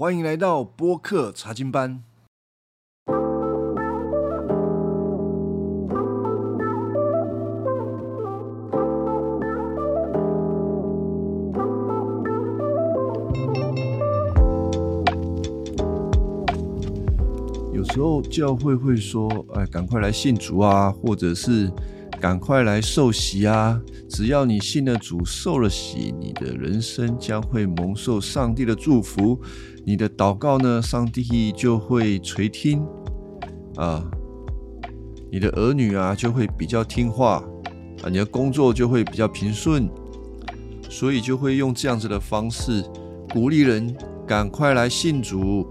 欢迎来到播客查经班。有时候教会会说：“哎，赶快来信主啊，或者是赶快来受洗啊！只要你信了主，受了洗，你的人生将会蒙受上帝的祝福。你的祷告呢，上帝就会垂听啊，你的儿女啊就会比较听话啊，你的工作就会比较平顺。所以就会用这样子的方式鼓励人赶快来信主。”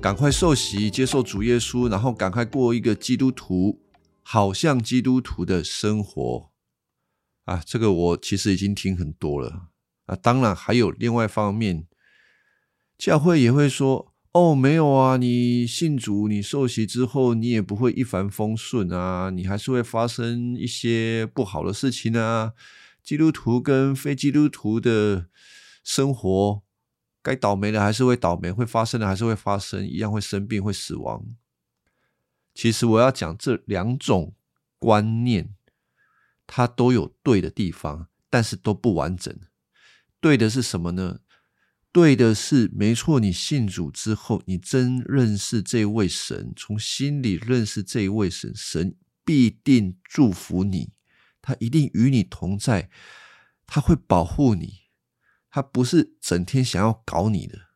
赶快受洗，接受主耶稣，然后赶快过一个基督徒，好像基督徒的生活啊！这个我其实已经听很多了啊。当然还有另外一方面，教会也会说：“哦，没有啊，你信主，你受洗之后，你也不会一帆风顺啊，你还是会发生一些不好的事情啊。基督徒跟非基督徒的生活。”该倒霉的还是会倒霉，会发生的还是会发生，一样会生病，会死亡。其实我要讲这两种观念，它都有对的地方，但是都不完整。对的是什么呢？对的是没错，你信主之后，你真认识这位神，从心里认识这位神，神必定祝福你，他一定与你同在，他会保护你。他不是整天想要搞你的，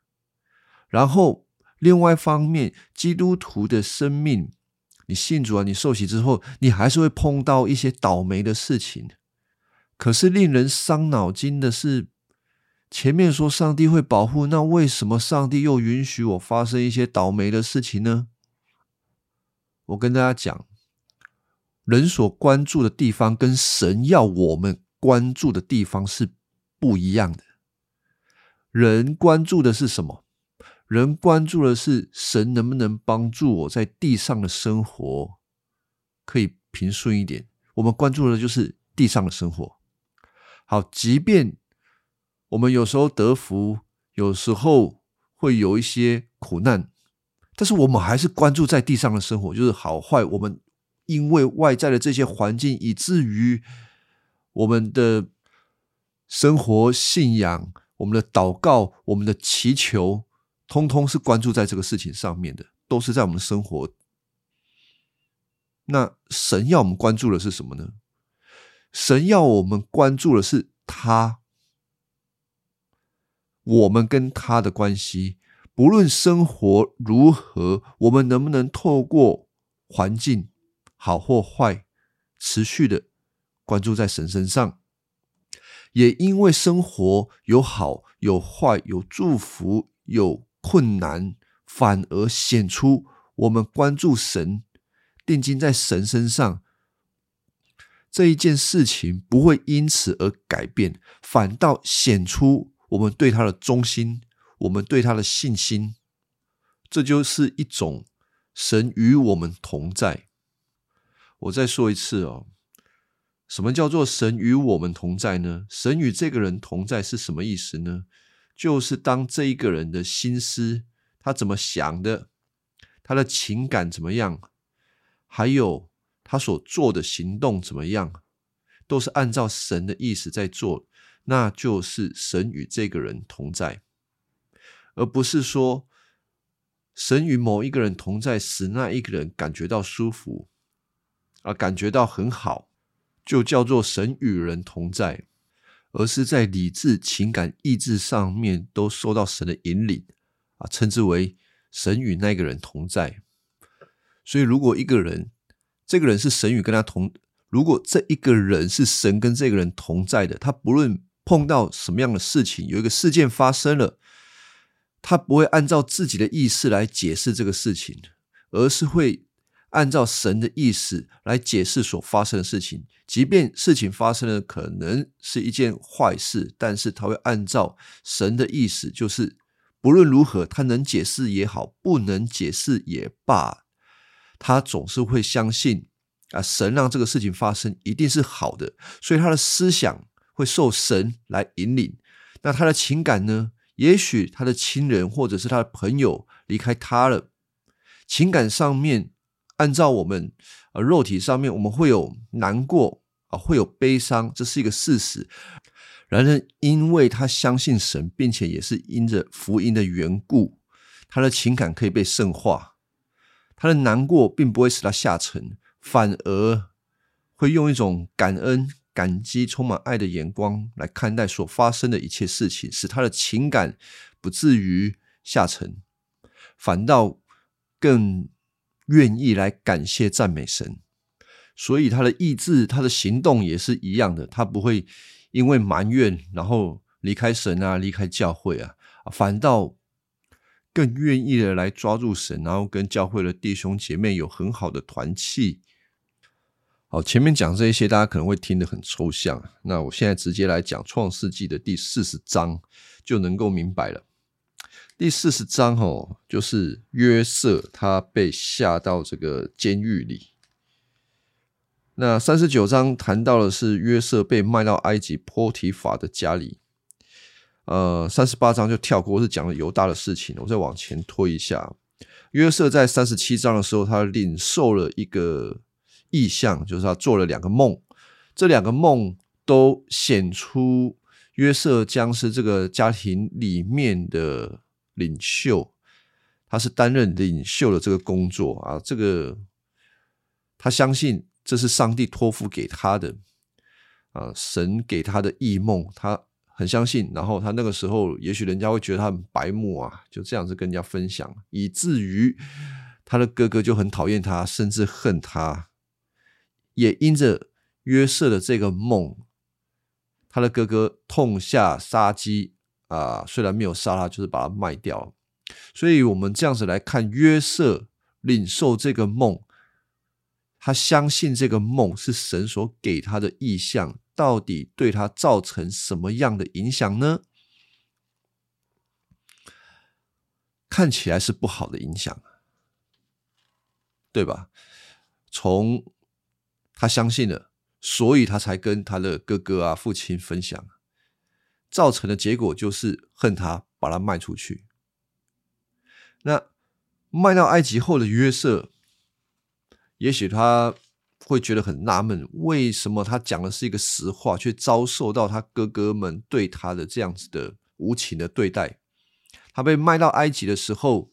然后另外一方面，基督徒的生命，你信主啊，你受洗之后，你还是会碰到一些倒霉的事情。可是令人伤脑筋的是，前面说上帝会保护，那为什么上帝又允许我发生一些倒霉的事情呢？我跟大家讲，人所关注的地方跟神要我们关注的地方是不一样的。人关注的是什么？人关注的是神能不能帮助我在地上的生活可以平顺一点。我们关注的就是地上的生活。好，即便我们有时候得福，有时候会有一些苦难，但是我们还是关注在地上的生活，就是好坏。我们因为外在的这些环境，以至于我们的生活信仰。我们的祷告，我们的祈求，通通是关注在这个事情上面的，都是在我们的生活。那神要我们关注的是什么呢？神要我们关注的是他，我们跟他的关系，不论生活如何，我们能不能透过环境好或坏，持续的关注在神身上。也因为生活有好有坏，有祝福有困难，反而显出我们关注神、定睛在神身上这一件事情，不会因此而改变，反倒显出我们对他的忠心，我们对他的信心。这就是一种神与我们同在。我再说一次哦。什么叫做神与我们同在呢？神与这个人同在是什么意思呢？就是当这一个人的心思，他怎么想的，他的情感怎么样，还有他所做的行动怎么样，都是按照神的意思在做，那就是神与这个人同在，而不是说神与某一个人同在，使那一个人感觉到舒服，啊，感觉到很好。就叫做神与人同在，而是在理智、情感、意志上面都受到神的引领啊，称之为神与那个人同在。所以，如果一个人，这个人是神与跟他同，如果这一个人是神跟这个人同在的，他不论碰到什么样的事情，有一个事件发生了，他不会按照自己的意识来解释这个事情，而是会。按照神的意思来解释所发生的事情，即便事情发生了，可能是一件坏事，但是他会按照神的意思，就是不论如何，他能解释也好，不能解释也罢，他总是会相信啊，神让这个事情发生一定是好的，所以他的思想会受神来引领，那他的情感呢，也许他的亲人或者是他的朋友离开他了，情感上面，按照我们呃肉体上面，我们会有难过啊，会有悲伤，这是一个事实。然而，因为他相信神，并且也是因着福音的缘故，他的情感可以被圣化，他的难过并不会使他下沉，反而会用一种感恩。感激、充满爱的眼光来看待所发生的一切事情，使他的情感不至于下沉，反倒更愿意来感谢、赞美神。所以他的意志、他的行动也是一样的，他不会因为埋怨然后离开神啊、离开教会啊，反倒更愿意的来抓住神，然后跟教会的弟兄姐妹有很好的团契。好，前面讲这一些，大家可能会听得很抽象。那我现在直接来讲《创世纪》的第四十章，就能够明白了。第四十章哦，就是约瑟他被下到这个监狱里。那三十九章谈到的是约瑟被卖到埃及波提法的家里。呃，三十八章就跳过，是讲了犹大的事情。我再往前推一下，约瑟在三十七章的时候，他领受了一个。意象就是他做了两个梦，这两个梦都显出约瑟将是这个家庭里面的领袖，他是担任领袖的这个工作啊。这个他相信这是上帝托付给他的啊，神给他的异梦，他很相信。然后他那个时候，也许人家会觉得他很白目啊，就这样子跟人家分享，以至于他的哥哥就很讨厌他，甚至恨他。也因着约瑟的这个梦，他的哥哥痛下杀机啊，虽然没有杀他，就是把他卖掉。所以，我们这样子来看约瑟领受这个梦，他相信这个梦是神所给他的意象，到底对他造成什么样的影响呢？看起来是不好的影响，对吧？从他相信了，所以他才跟他的哥哥啊、父亲分享，造成的结果就是恨他，把他卖出去。那卖到埃及后的约瑟，也许他会觉得很纳闷，为什么他讲的是一个实话，却遭受到他哥哥们对他的这样子的无情的对待？他被卖到埃及的时候，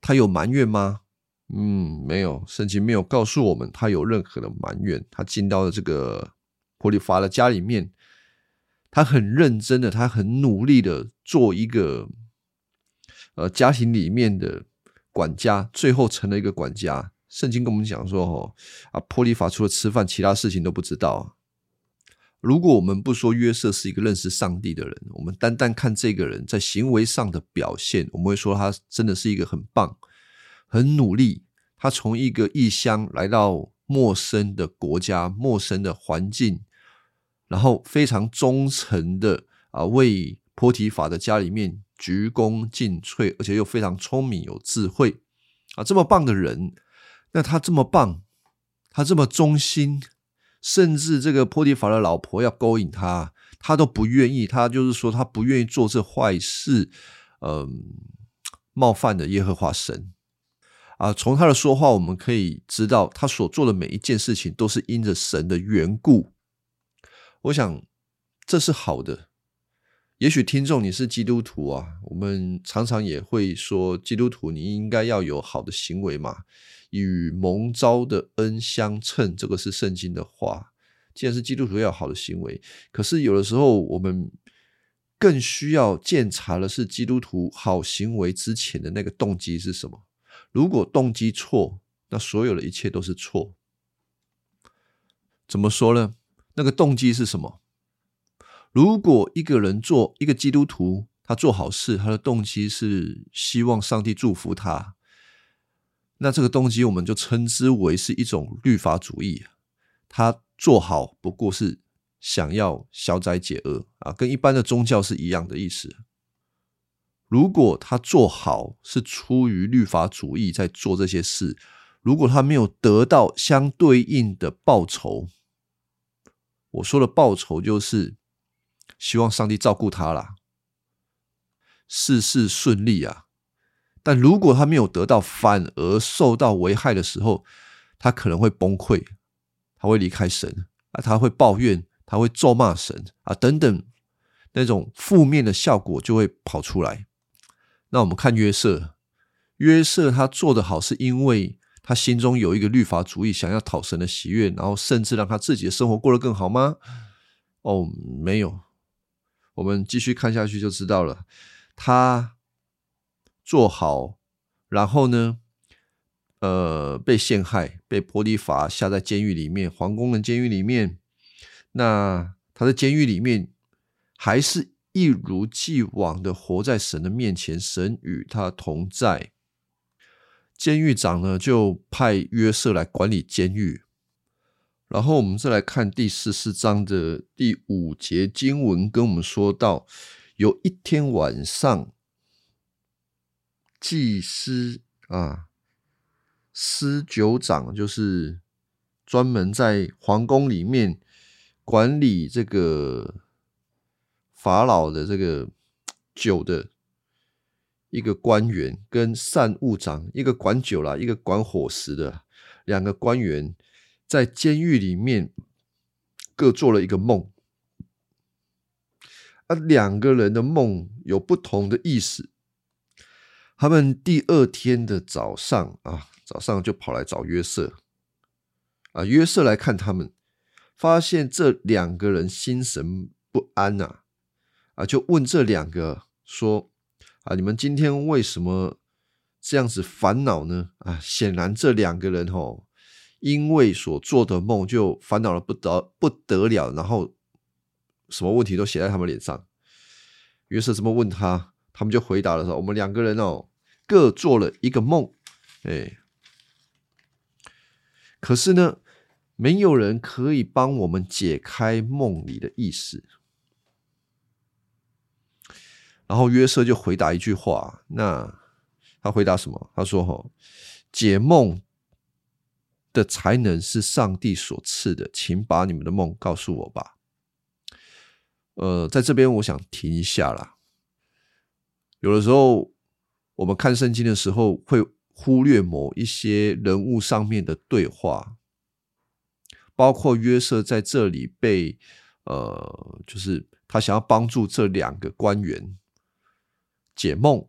他有埋怨吗？嗯，没有，圣经没有告诉我们他有任何的埋怨。他进到了这个波利法的家里面，他很认真的，他很努力的做一个呃家庭里面的管家，最后成了一个管家。圣经跟我们讲说，哦啊，波利法除了吃饭，其他事情都不知道。如果我们不说约瑟是一个认识上帝的人，我们单单看这个人在行为上的表现，我们会说他真的是一个很棒。很努力，他从一个异乡来到陌生的国家、陌生的环境，然后非常忠诚的啊，为波提法的家里面鞠躬尽瘁，而且又非常聪明有智慧啊，这么棒的人，那他这么棒，他这么忠心，甚至这个波提法的老婆要勾引他，他都不愿意，他就是说他不愿意做这坏事，嗯，冒犯的耶和华神。啊，从他的说话，我们可以知道，他所做的每一件事情都是因着神的缘故。我想这是好的。也许听众你是基督徒啊，我们常常也会说，基督徒你应该要有好的行为嘛，与蒙召的恩相称，这个是圣经的话。既然是基督徒，要有好的行为。可是有的时候，我们更需要检查的是基督徒好行为之前的那个动机是什么。如果动机错，那所有的一切都是错。怎么说呢？那个动机是什么？如果一个人做一个基督徒，他做好事，他的动机是希望上帝祝福他，那这个动机我们就称之为是一种律法主义。他做好不过是想要消灾解厄啊，跟一般的宗教是一样的意思。如果他做好是出于律法主义在做这些事，如果他没有得到相对应的报酬，我说的报酬就是希望上帝照顾他啦。事事顺利啊。但如果他没有得到，反而受到危害的时候，他可能会崩溃，他会离开神啊，他会抱怨，他会咒骂神啊，等等，那种负面的效果就会跑出来。那我们看约瑟，约瑟他做得好，是因为他心中有一个律法主义，想要讨神的喜悦，然后甚至让他自己的生活过得更好吗？哦，没有。我们继续看下去就知道了，他。做好，然后呢？呃，被陷害，被波利法下在监狱里面，皇宫的监狱里面。那他在监狱里面，还是一如既往的活在神的面前，神与他同在。监狱长呢，就派约瑟来管理监狱。然后我们再来看第十四章的第五节经文，跟我们说到，有一天晚上。祭司啊，司酒长就是专门在皇宫里面管理这个法老的这个酒的一个官员，跟善务长一个管酒啦，一个管伙食的两个官员，在监狱里面各做了一个梦，啊，两个人的梦有不同的意思。他们第二天的早上啊，早上就跑来找约瑟啊。约瑟来看他们，发现这两个人心神不安呐啊，就问这两个说啊，你们今天为什么这样子烦恼呢？啊，显然这两个人哦，因为所做的梦就烦恼的不得不得了，然后什么问题都写在他们脸上。于是这么问他，他们就回答了说：我们两个人哦。各做了一个梦，哎，可是呢，没有人可以帮我们解开梦里的意思。然后约瑟就回答一句话，那他回答什么？他说：“哈，解梦的才能是上帝所赐的，请把你们的梦告诉我吧。”呃，在这边我想停一下啦，有的时候。我们看圣经的时候，会忽略某一些人物上面的对话，包括约瑟在这里被呃，就是他想要帮助这两个官员解梦，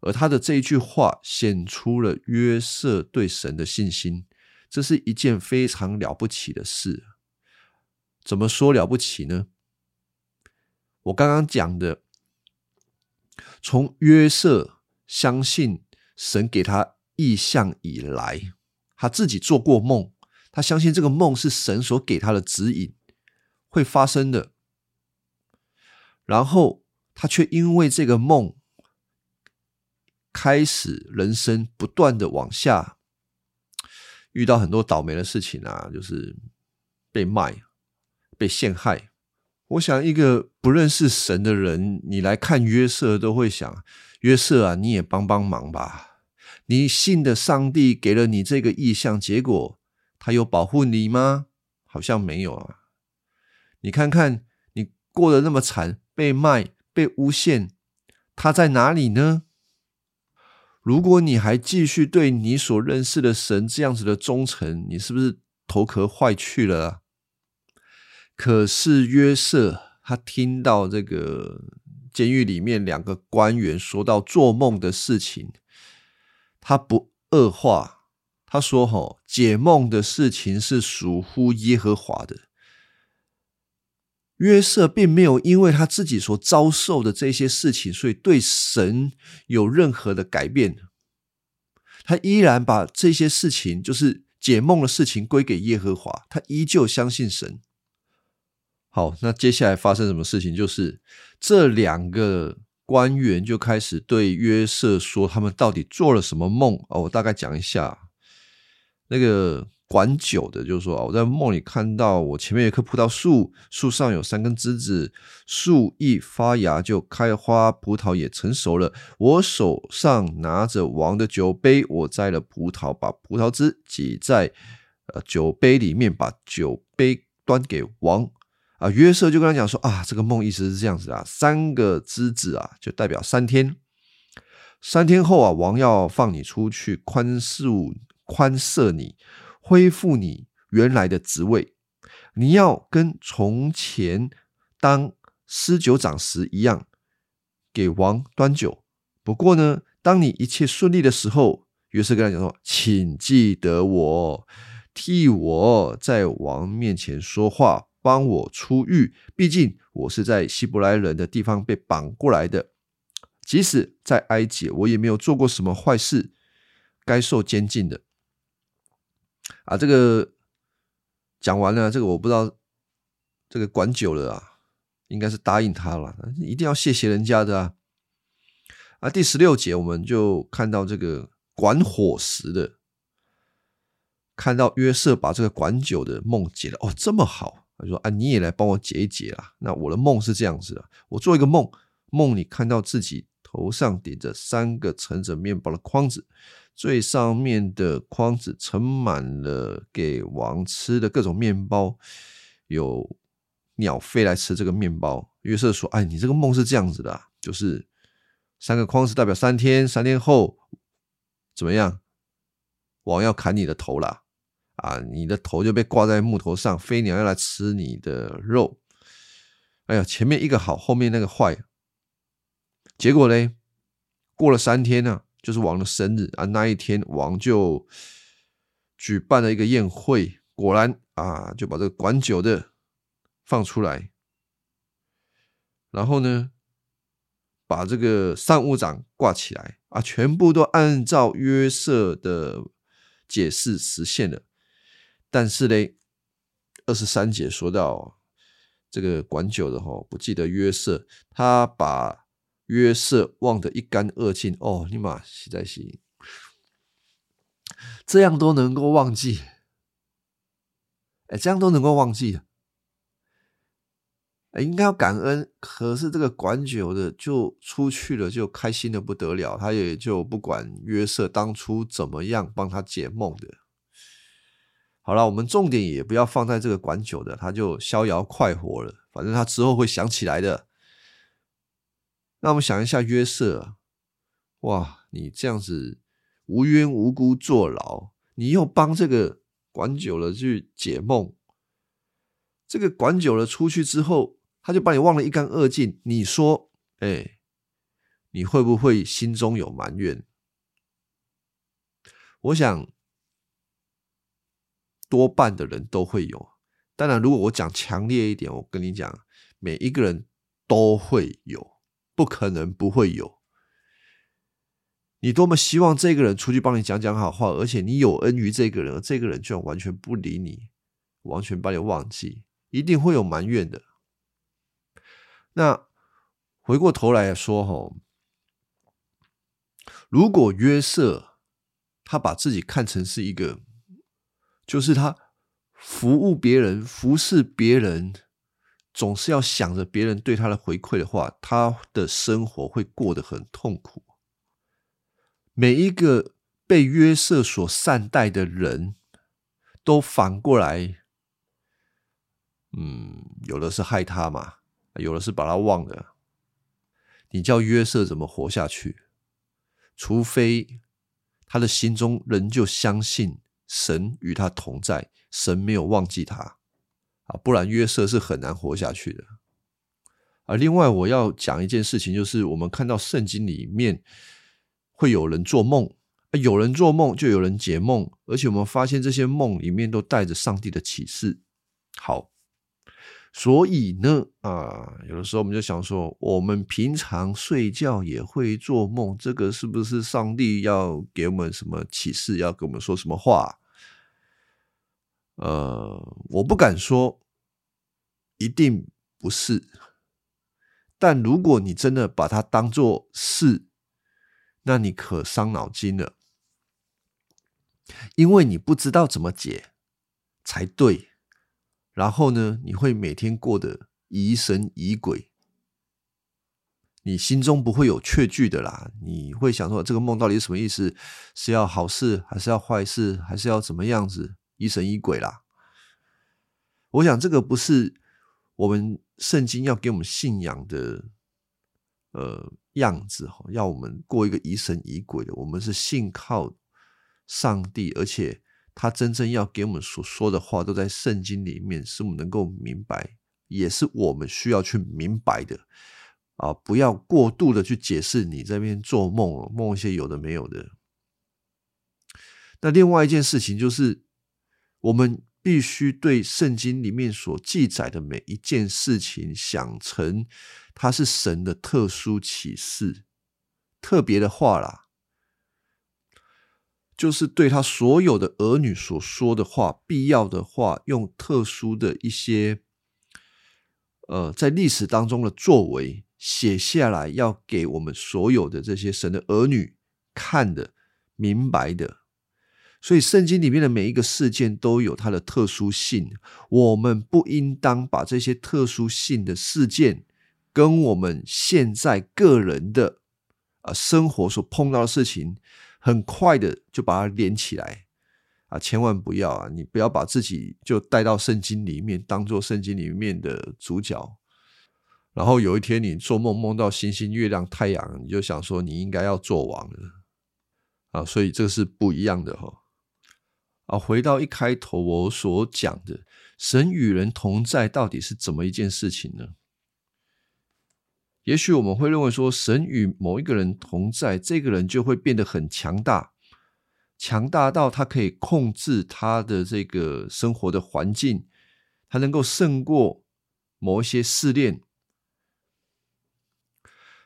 而他的这一句话显出了约瑟对神的信心，这是一件非常了不起的事。怎么说了不起呢？我刚刚讲的，从约瑟。相信神给他意象以来，他自己做过梦，他相信这个梦是神所给他的指引，会发生的。然后他却因为这个梦，开始人生不断的往下，遇到很多倒霉的事情啊，就是被卖、被陷害。我想，一个不认识神的人，你来看约瑟，都会想。约瑟啊，你也帮帮忙吧！你信的上帝给了你这个意象，结果他有保护你吗？好像没有啊！你看看，你过得那么惨，被卖、被诬陷，他在哪里呢？如果你还继续对你所认识的神这样子的忠诚，你是不是头壳坏去了？可是约瑟，他听到这个。监狱里面两个官员说到做梦的事情，他不恶化，他说：“吼，解梦的事情是属乎耶和华的。”约瑟并没有因为他自己所遭受的这些事情，所以对神有任何的改变。他依然把这些事情，就是解梦的事情，归给耶和华。他依旧相信神。好，那接下来发生什么事情？就是这两个官员就开始对约瑟说，他们到底做了什么梦哦？我大概讲一下。那个管酒的就是说：“我在梦里看到，我前面有棵葡萄树，树上有三根枝子，树一发芽就开花，葡萄也成熟了。我手上拿着王的酒杯，我摘了葡萄，把葡萄汁挤在呃酒杯里面，把酒杯端给王。”啊，约瑟就跟他讲说啊，这个梦意思是这样子啊，三个枝子啊，就代表三天，三天后啊，王要放你出去，宽恕宽赦你，恢复你原来的职位，你要跟从前当施酒长时一样，给王端酒。不过呢，当你一切顺利的时候，约瑟跟他讲说，请记得我，替我在王面前说话。帮我出狱，毕竟我是在希伯来人的地方被绑过来的。即使在埃及，我也没有做过什么坏事，该受监禁的。啊，这个讲完了，这个我不知道，这个管久了啊，应该是答应他了，一定要谢谢人家的啊。啊，第十六节我们就看到这个管伙食的，看到约瑟把这个管酒的梦解了，哦，这么好。他说：“啊，你也来帮我解一解啦。那我的梦是这样子的：我做一个梦，梦里看到自己头上顶着三个盛着面包的筐子，最上面的筐子盛满了给王吃的各种面包，有鸟飞来吃这个面包。约瑟说：‘哎，你这个梦是这样子的，就是三个筐子代表三天，三天后怎么样？王要砍你的头啦。’”啊！你的头就被挂在木头上，飞鸟要来吃你的肉。哎呀，前面一个好，后面那个坏。结果呢？过了三天呢，就是王的生日啊。那一天，王就举办了一个宴会，果然啊，就把这个管酒的放出来，然后呢，把这个商务长挂起来啊，全部都按照约瑟的解释实现了。但是嘞，二十三节说到这个管酒的哈，不记得约瑟，他把约瑟忘得一干二净。哦，尼玛，实在是这样都能够忘记，哎，这样都能够忘记哎，应该要感恩。可是这个管酒的就出去了，就开心的不得了，他也就不管约瑟当初怎么样帮他解梦的。好了，我们重点也不要放在这个管酒的，他就逍遥快活了。反正他之后会想起来的。那我们想一下约瑟，哇，你这样子无缘无故坐牢，你又帮这个管久了去解梦，这个管久了出去之后，他就把你忘得一干二净。你说，哎，你会不会心中有埋怨？我想。多半的人都会有，当然，如果我讲强烈一点，我跟你讲，每一个人都会有，不可能不会有。你多么希望这个人出去帮你讲讲好话，而且你有恩于这个人，而这个人居然完全不理你，完全把你忘记，一定会有埋怨的。那回过头来说，哈，如果约瑟他把自己看成是一个。就是他服务别人、服侍别人，总是要想着别人对他的回馈的话，他的生活会过得很痛苦。每一个被约瑟所善待的人，都反过来，嗯，有的是害他嘛，有的是把他忘了。你叫约瑟怎么活下去？除非他的心中仍旧相信。神与他同在，神没有忘记他啊，不然约瑟是很难活下去的。而另外，我要讲一件事情，就是我们看到圣经里面会有人做梦，有人做梦就有人解梦，而且我们发现这些梦里面都带着上帝的启示。好。所以呢，啊，有的时候我们就想说，我们平常睡觉也会做梦，这个是不是上帝要给我们什么启示，要给我们说什么话？呃，我不敢说，一定不是。但如果你真的把它当做是，那你可伤脑筋了，因为你不知道怎么解才对。然后呢，你会每天过得疑神疑鬼，你心中不会有确据的啦。你会想说，这个梦到底是什么意思？是要好事，还是要坏事，还是要怎么样子？疑神疑鬼啦。我想这个不是我们圣经要给我们信仰的呃样子哈，要我们过一个疑神疑鬼的，我们是信靠上帝，而且他真正要给我们所说的话都在圣经里面，是我们能够明白，也是我们需要去明白的啊！不要过度的去解释你这边做梦，梦一些有的没有的。那另外一件事情就是，我们。必须对圣经里面所记载的每一件事情想成它是神的特殊启示、特别的话啦，就是对他所有的儿女所说的话、必要的话，用特殊的一些呃，在历史当中的作为写下来，要给我们所有的这些神的儿女看的、明白的。所以，圣经里面的每一个事件都有它的特殊性。我们不应当把这些特殊性的事件跟我们现在个人的啊生活所碰到的事情，很快的就把它连起来啊！千万不要啊！你不要把自己就带到圣经里面，当做圣经里面的主角。然后有一天你做梦梦到星星、月亮、太阳，你就想说你应该要做王了啊！所以这个是不一样的哈。啊，回到一开头我所讲的，神与人同在到底是怎么一件事情呢？也许我们会认为说，神与某一个人同在，这个人就会变得很强大，强大到他可以控制他的这个生活的环境，他能够胜过某一些试炼。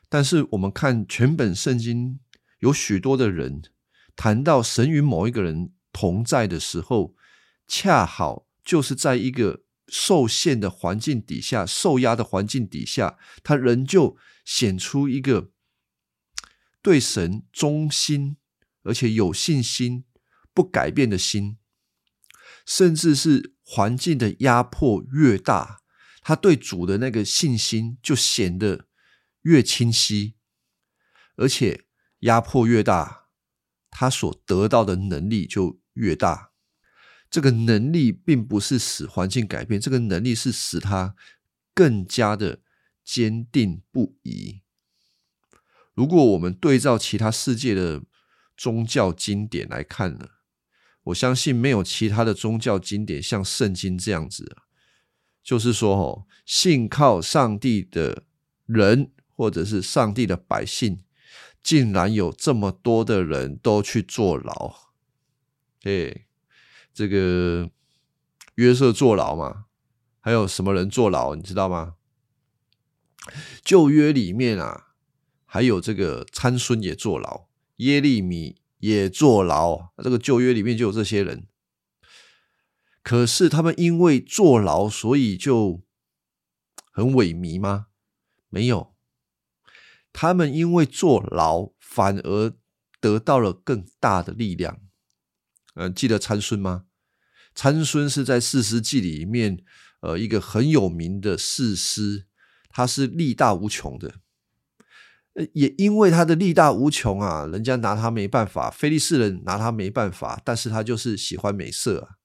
但是我们看全本圣经，有许多的人谈到神与某一个人。同在的时候，恰好就是在一个受限的环境底下、受压的环境底下，他仍旧显出一个对神忠心，而且有信心、不改变的心。甚至是环境的压迫越大，他对主的那个信心就显得越清晰，而且压迫越大，他所得到的能力就。越大，这个能力并不是使环境改变，这个能力是使他更加的坚定不移。如果我们对照其他世界的宗教经典来看呢，我相信没有其他的宗教经典像圣经这样子，就是说，哦，信靠上帝的人或者是上帝的百姓，竟然有这么多的人都去坐牢。对，这个约瑟坐牢嘛，还有什么人坐牢？你知道吗？旧约里面啊，还有这个参孙也坐牢，耶利米也坐牢。这个旧约里面就有这些人，可是他们因为坐牢，所以就很萎靡吗？没有，他们因为坐牢，反而得到了更大的力量。呃，记得参孙吗？参孙是在四诗记里面，呃，一个很有名的士师，他是力大无穷的。也因为他的力大无穷啊，人家拿他没办法，菲利士人拿他没办法，但是他就是喜欢美色啊。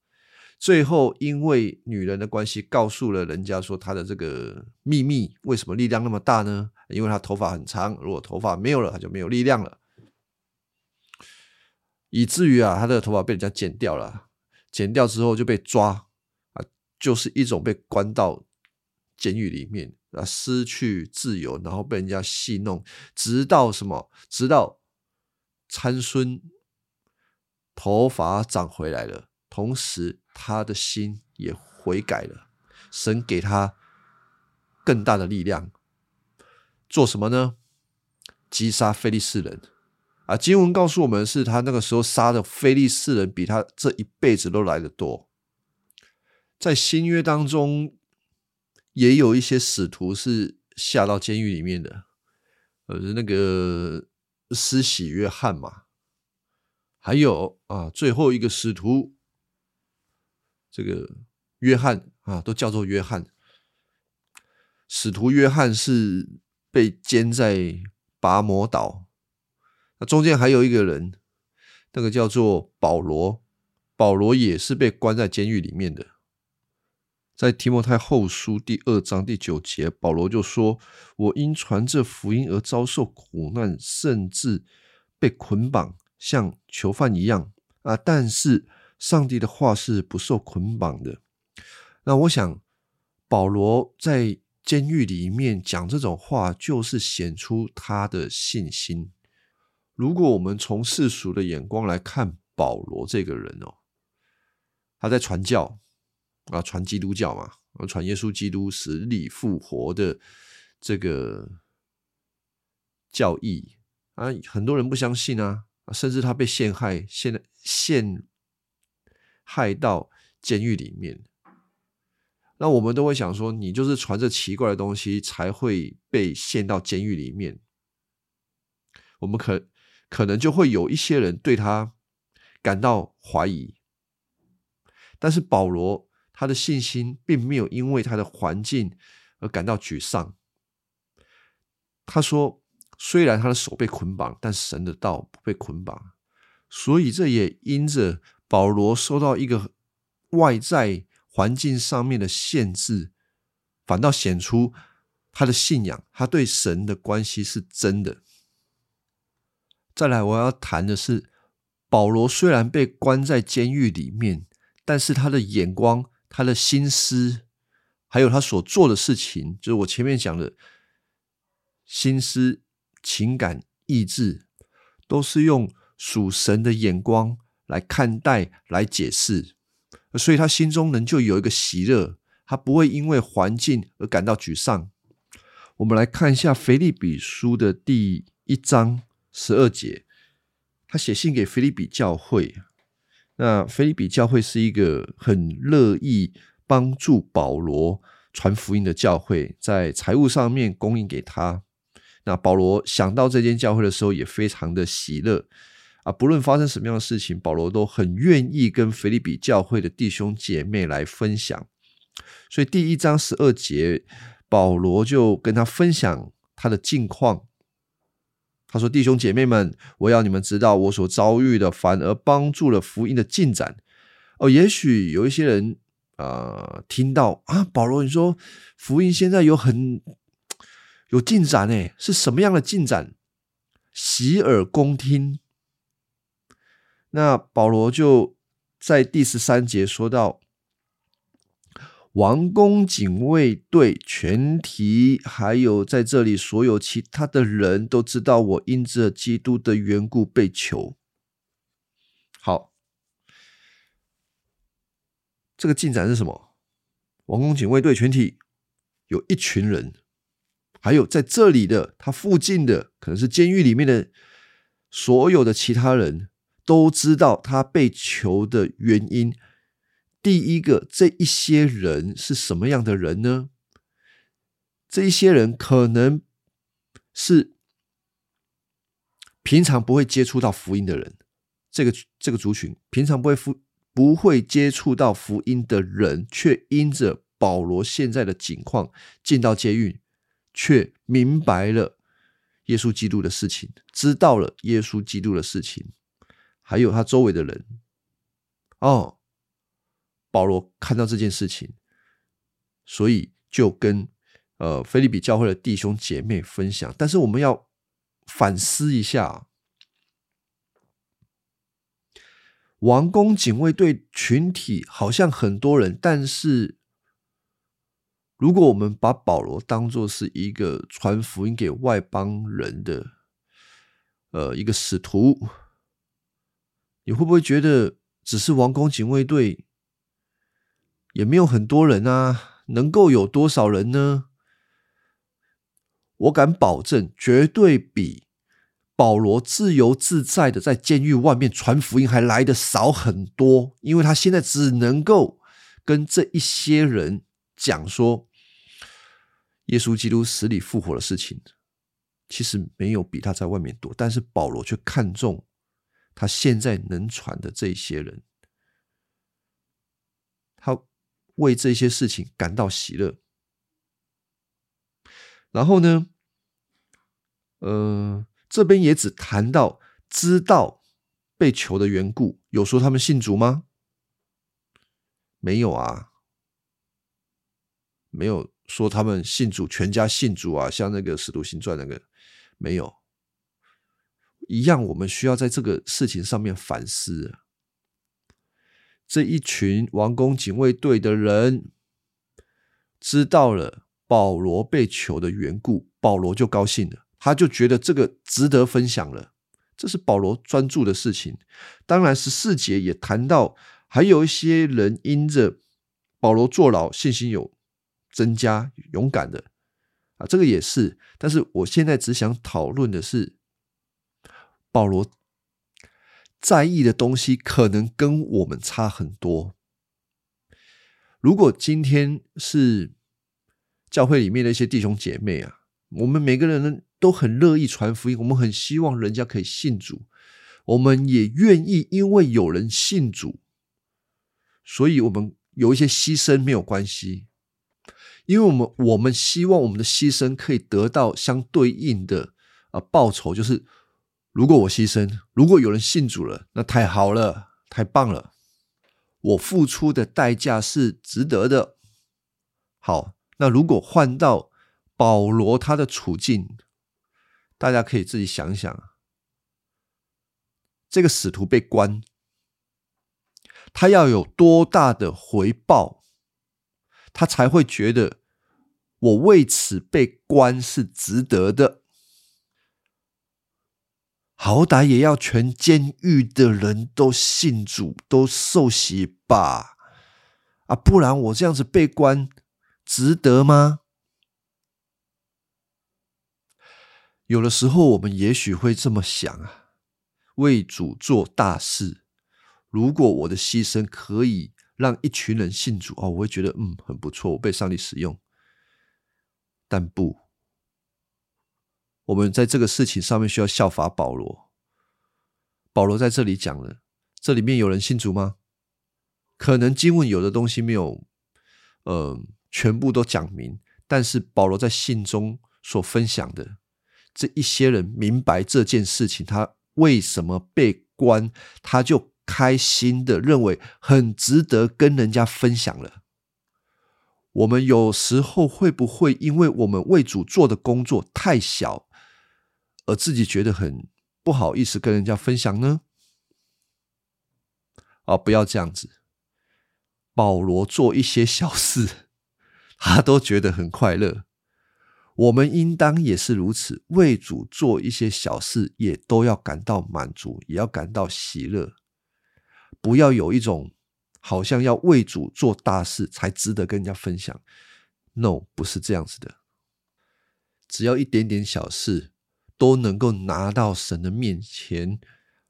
最后因为女人的关系，告诉了人家说他的这个秘密，为什么力量那么大呢？因为他头发很长，如果头发没有了，他就没有力量了。以至于啊，他的头发被人家剪掉了，剪掉之后就被抓啊，就是一种被关到监狱里面啊，失去自由，然后被人家戏弄，直到什么？直到参孙头发长回来了，同时他的心也悔改了，神给他更大的力量，做什么呢？击杀非利士人。啊，经文告诉我们，是他那个时候杀的非利士人比他这一辈子都来得多。在新约当中，也有一些使徒是下到监狱里面的，呃，那个施洗约翰嘛，还有啊，最后一个使徒，这个约翰啊，都叫做约翰。使徒约翰是被监在拔摩岛。中间还有一个人，那个叫做保罗，保罗也是被关在监狱里面的。在提摩太后书第二章第九节，保罗就说：“我因传这福音而遭受苦难，甚至被捆绑，像囚犯一样啊！但是上帝的话是不受捆绑的。”那我想，保罗在监狱里面讲这种话，就是显出他的信心。如果我们从世俗的眼光来看保罗这个人哦，他在传教。啊，传基督教嘛，传耶稣基督死里复活的这个教义啊，很多人不相信啊，甚至他被陷害，陷陷害到监狱里面。那我们都会想说，你就是传这奇怪的东西，才会被陷到监狱里面。我们可可能就会有一些人对他感到怀疑，但是保罗。他的信心并没有因为他的环境而感到沮丧。他说：“虽然他的手被捆绑，但神的道不被捆绑。所以这也因着保罗受到一个外在环境上面的限制，反倒显出他的信仰，他对神的关系是真的。”再来，我要谈的是，保罗虽然被关在监狱里面，但是他的眼光。他的心思，还有他所做的事情，就是我前面讲的心思、情感、意志，都是用属神的眼光来看待、来解释，所以他心中仍旧有一个喜乐，他不会因为环境而感到沮丧。我们来看一下腓利比书的第一章十二节，他写信给腓利比教会。那菲利比教会是一个很乐意帮助保罗传福音的教会，在财务上面供应给他。那保罗想到这间教会的时候，也非常的喜乐啊！不论发生什么样的事情，保罗都很愿意跟菲利比教会的弟兄姐妹来分享。所以第一章十二节，保罗就跟他分享他的近况。他说：“弟兄姐妹们，我要你们知道，我所遭遇的反而帮助了福音的进展。哦，也许有一些人啊，听到啊，保罗你说福音现在有很有进展诶，是什么样的进展？洗耳恭听。那保罗就在第十三节说到。”王宫警卫队全体，还有在这里所有其他的人都知道，我因着基督的缘故被囚。好，这个进展是什么？王宫警卫队全体有一群人，还有在这里的他附近的，可能是监狱里面的所有的其他人都知道他被囚的原因。第一个，这一些人是什么样的人呢？这一些人可能是平常不会接触到福音的人。这个这个族群平常不会福不会接触到福音的人，却因着保罗现在的境况进到监狱，却明白了耶稣基督的事情，知道了耶稣基督的事情，还有他周围的人，哦。保罗看到这件事情，所以就跟呃菲利比教会的弟兄姐妹分享。但是我们要反思一下，王宫警卫队群体好像很多人，但是如果我们把保罗当做是一个传福音给外邦人的呃一个使徒，你会不会觉得只是王宫警卫队？也没有很多人啊，能够有多少人呢？我敢保证，绝对比保罗自由自在的在监狱外面传福音还来的少很多。因为他现在只能够跟这一些人讲说，耶稣基督死里复活的事情，其实没有比他在外面多。但是保罗却看重他现在能传的这些人，他。为这些事情感到喜乐，然后呢，呃，这边也只谈到知道被囚的缘故，有说他们信主吗？没有啊。没有说他们信主，全家信主啊，像那个《使徒行传》那个没有。一样，我们需要在这个事情上面反思。这一群王宫警卫队的人知道了保罗被囚的缘故，保罗就高兴了，他就觉得这个值得分享了。这是保罗专注的事情。当然，十四节也谈到，还有一些人因着保罗坐牢，信心有增加，勇敢的啊，这个也是。但是我现在只想讨论的是。保罗在意的东西可能跟我们差很多。如果今天是教会里面的一些弟兄姐妹啊，我们每个人都很乐意传福音，我们很希望人家可以信主，我们也愿意因为有人信主，所以我们有一些牺牲没有关系，因为我们我们希望我们的牺牲可以得到相对应的啊报酬，就是。如果我牺牲，如果有人信主了，那太好了，太棒了，我付出的代价是值得的。好，那如果换到保罗他的处境，大家可以自己想想，这个使徒被关，他要有多大的回报，他才会觉得我为此被关是值得的。好歹也要全监狱的人都信主，都受洗吧，啊，不然我这样子被关，值得吗？有的时候我们也许会这么想啊，为主做大事，如果我的牺牲可以让一群人信主哦，我会觉得嗯很不错，我被上帝使用，但不。我们在这个事情上面需要效法保罗。保罗在这里讲了，这里面有人信主吗？可能经文有的东西没有，呃，全部都讲明。但是保罗在信中所分享的这一些人明白这件事情，他为什么被关，他就开心的认为很值得跟人家分享了。我们有时候会不会因为我们为主做的工作太小？而自己觉得很不好意思跟人家分享呢？啊，不要这样子。保罗做一些小事，他都觉得很快乐。我们应当也是如此，为主做一些小事，也都要感到满足，也要感到喜乐。不要有一种好像要为主做大事才值得跟人家分享。No，不是这样子的。只要一点点小事。都能够拿到神的面前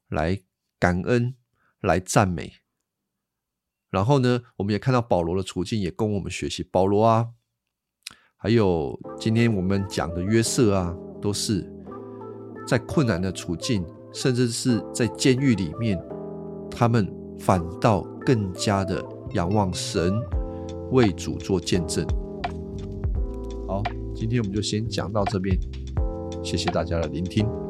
来感恩、来赞美。然后呢，我们也看到保罗的处境，也供我们学习。保罗啊，还有今天我们讲的约瑟啊，都是在困难的处境，甚至是在监狱里面，他们反倒更加的仰望神，为主做见证。好，今天我们就先讲到这边。谢谢大家的聆听。